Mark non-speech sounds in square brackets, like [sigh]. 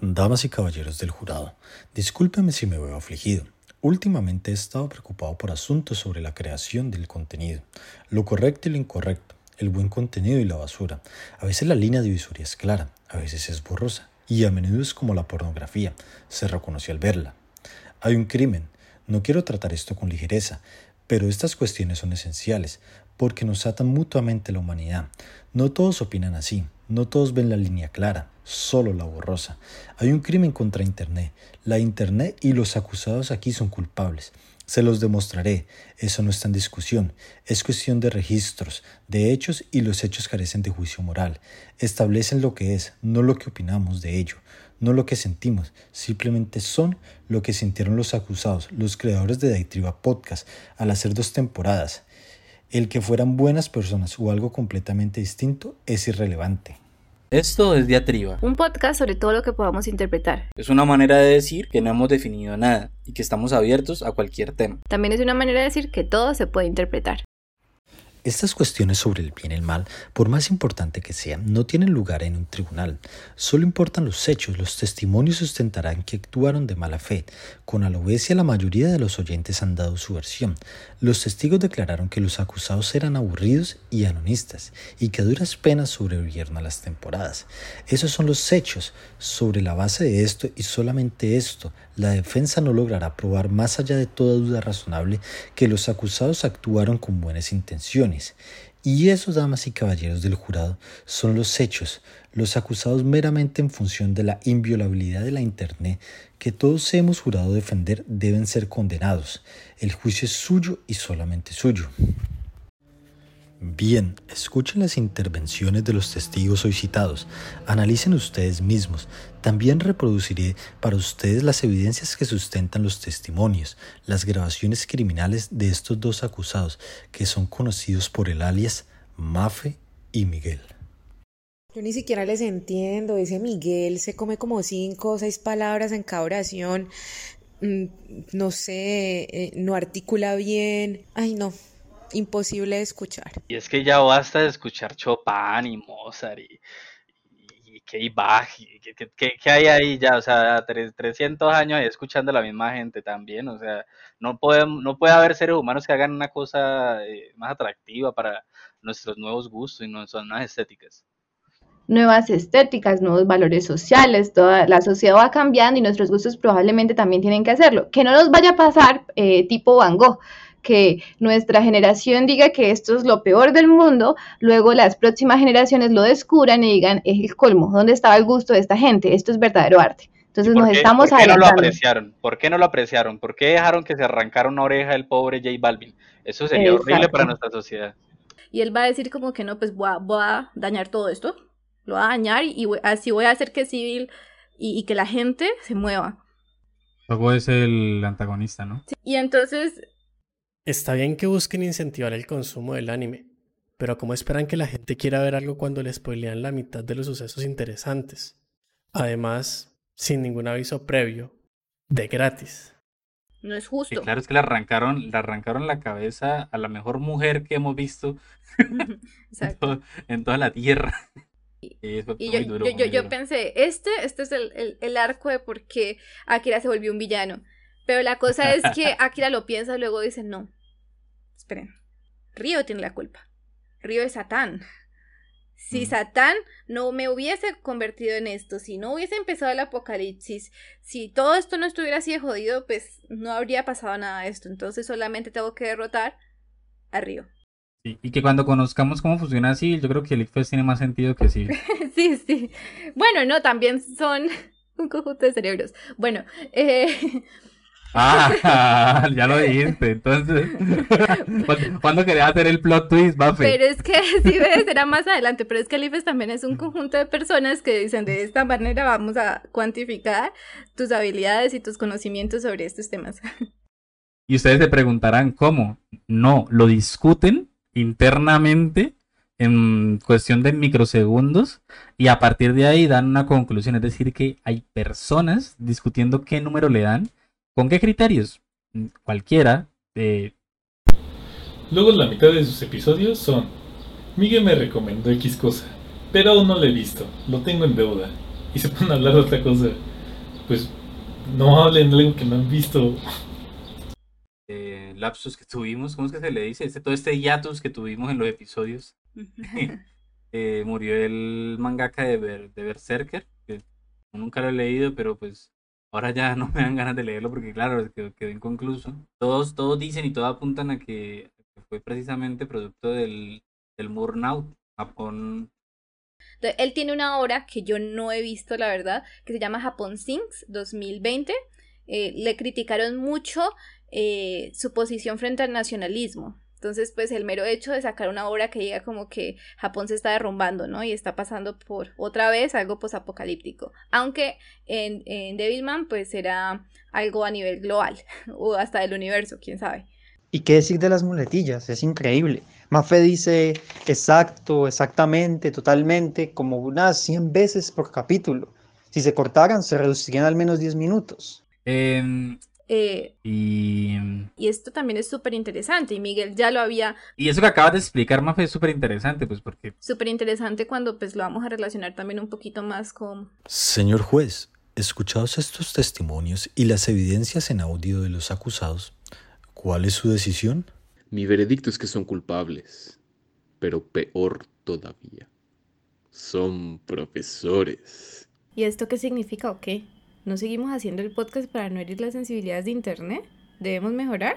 Damas y caballeros del jurado, discúlpeme si me veo afligido. Últimamente he estado preocupado por asuntos sobre la creación del contenido, lo correcto y lo incorrecto, el buen contenido y la basura. A veces la línea divisoria es clara, a veces es borrosa, y a menudo es como la pornografía, se reconoce al verla. Hay un crimen, no quiero tratar esto con ligereza, pero estas cuestiones son esenciales, porque nos atan mutuamente la humanidad. No todos opinan así, no todos ven la línea clara, solo la borrosa. Hay un crimen contra Internet. La Internet y los acusados aquí son culpables. Se los demostraré. Eso no está en discusión. Es cuestión de registros, de hechos y los hechos carecen de juicio moral. Establecen lo que es, no lo que opinamos de ello, no lo que sentimos. Simplemente son lo que sintieron los acusados, los creadores de Daitriba Podcast, al hacer dos temporadas. El que fueran buenas personas o algo completamente distinto es irrelevante. Esto es Diatriba. Un podcast sobre todo lo que podamos interpretar. Es una manera de decir que no hemos definido nada y que estamos abiertos a cualquier tema. También es una manera de decir que todo se puede interpretar. Estas cuestiones sobre el bien y el mal, por más importante que sean, no tienen lugar en un tribunal. Solo importan los hechos, los testimonios sustentarán que actuaron de mala fe. Con alobecia la mayoría de los oyentes han dado su versión. Los testigos declararon que los acusados eran aburridos y anonistas, y que a duras penas sobrevivieron a las temporadas. Esos son los hechos. Sobre la base de esto y solamente esto, la defensa no logrará probar más allá de toda duda razonable que los acusados actuaron con buenas intenciones y esos, damas y caballeros del jurado, son los hechos, los acusados meramente en función de la inviolabilidad de la Internet que todos hemos jurado defender deben ser condenados. El juicio es suyo y solamente suyo. Bien, escuchen las intervenciones de los testigos hoy citados, analicen ustedes mismos. También reproduciré para ustedes las evidencias que sustentan los testimonios, las grabaciones criminales de estos dos acusados, que son conocidos por el alias Mafe y Miguel. Yo ni siquiera les entiendo, ese Miguel se come como cinco o seis palabras en cada oración, mm, no sé, eh, no articula bien, ay no, imposible de escuchar. Y es que ya basta de escuchar Chopin y Mozart y, y, y Bach, ¿qué, hay ahí ya? O sea, 300 años ahí escuchando a la misma gente también, o sea, no, podemos, no puede haber seres humanos que hagan una cosa eh, más atractiva para nuestros nuevos gustos y nuestras nuevas estéticas nuevas estéticas, nuevos valores sociales, toda la sociedad va cambiando y nuestros gustos probablemente también tienen que hacerlo. Que no nos vaya a pasar eh, tipo Van Gogh, que nuestra generación diga que esto es lo peor del mundo, luego las próximas generaciones lo descubran y digan, es el colmo, ¿dónde estaba el gusto de esta gente? Esto es verdadero arte. Entonces nos estamos ¿por qué no lo apreciaron? ¿Por qué no lo apreciaron? ¿Por qué dejaron que se arrancara una oreja del pobre J Balvin? Eso sería horrible para nuestra sociedad. Y él va a decir como que no, pues voy a, dañar todo esto, lo va a dañar y, así voy a hacer que civil y, que la gente se mueva. Luego es el antagonista, ¿no? y entonces Está bien que busquen incentivar el consumo del anime, pero ¿cómo esperan que la gente quiera ver algo cuando les spoilean la mitad de los sucesos interesantes? Además, sin ningún aviso previo, de gratis. No es justo. claro, es que le arrancaron, le arrancaron la cabeza a la mejor mujer que hemos visto [laughs] en, toda la tierra. Y, [laughs] yo, pensé, este, este es el, el arco de por qué Akira se volvió un villano. Pero la cosa es que [laughs] Akira lo piensa y luego dice, no, esperen, Río tiene la culpa. Río es Satán. Si mm. Satán no me hubiese convertido en esto, si no hubiese empezado el apocalipsis, si todo esto no estuviera así de jodido, pues no habría pasado nada de esto. Entonces solamente tengo que derrotar a Río. y que cuando conozcamos cómo funciona así, yo creo que el ICFES tiene más sentido que sí. [laughs] sí, sí. Bueno, no, también son [laughs] un conjunto de cerebros. Bueno, eh, [laughs] Ah, [laughs] ya lo dijiste. Entonces, [laughs] ¿cuándo querías hacer el plot twist, Buffy? Pero es que [laughs] sí ves, será más adelante. Pero es que el IFES también es un conjunto de personas que dicen de esta manera vamos a cuantificar tus habilidades y tus conocimientos sobre estos temas. Y ustedes se preguntarán cómo. No, lo discuten internamente en cuestión de microsegundos y a partir de ahí dan una conclusión. Es decir, que hay personas discutiendo qué número le dan ¿Con qué criterios? Cualquiera. Luego la mitad de sus episodios son Miguel me recomendó X cosa, pero aún no lo he visto, lo tengo en deuda. Y se [laughs] pone a hablar de otra cosa. pues no hablen de algo que no han visto. Eh, lapsus que tuvimos, ¿cómo es que se le dice? Este, todo este hiatus que tuvimos en los episodios. [laughs] Eh, murió el mangaka de, de Berserker, que nunca lo he leído, pero pues ahora ya no me dan ganas de leerlo porque claro, quedó, inconcluso. Todos, todos dicen y todos apuntan a que, fue precisamente producto del, del Murnaut, Japón. Él tiene una obra que yo no he visto, la verdad, que se llama Japón Sinks 2020. Eh, le criticaron mucho eh, su posición frente al nacionalismo. Entonces, pues el mero hecho de sacar una obra que diga como que Japón se está derrumbando, ¿no? Y está pasando por otra vez algo posapocalíptico. Aunque en, en Devilman, pues será algo a nivel global [laughs] o hasta del universo, quién sabe. ¿Y qué decir de las muletillas? Es increíble. Mafe dice exacto, exactamente, totalmente, como unas 100 veces por capítulo. Si se cortaran, se reducirían al menos 10 minutos. Eh, eh, y... y... esto también es súper interesante y Miguel ya lo había... Y eso que acabas de explicar, Mafe, es súper interesante, pues porque... Súper interesante cuando pues lo vamos a relacionar también un poquito más con... Señor juez, escuchados estos testimonios y las evidencias en audio de los acusados, ¿cuál es su decisión? Mi veredicto es que son culpables, pero peor todavía, son profesores. ¿Y esto qué significa o qué? ¿No seguimos haciendo el podcast para no herir las sensibilidades de Internet? ¿Debemos mejorar?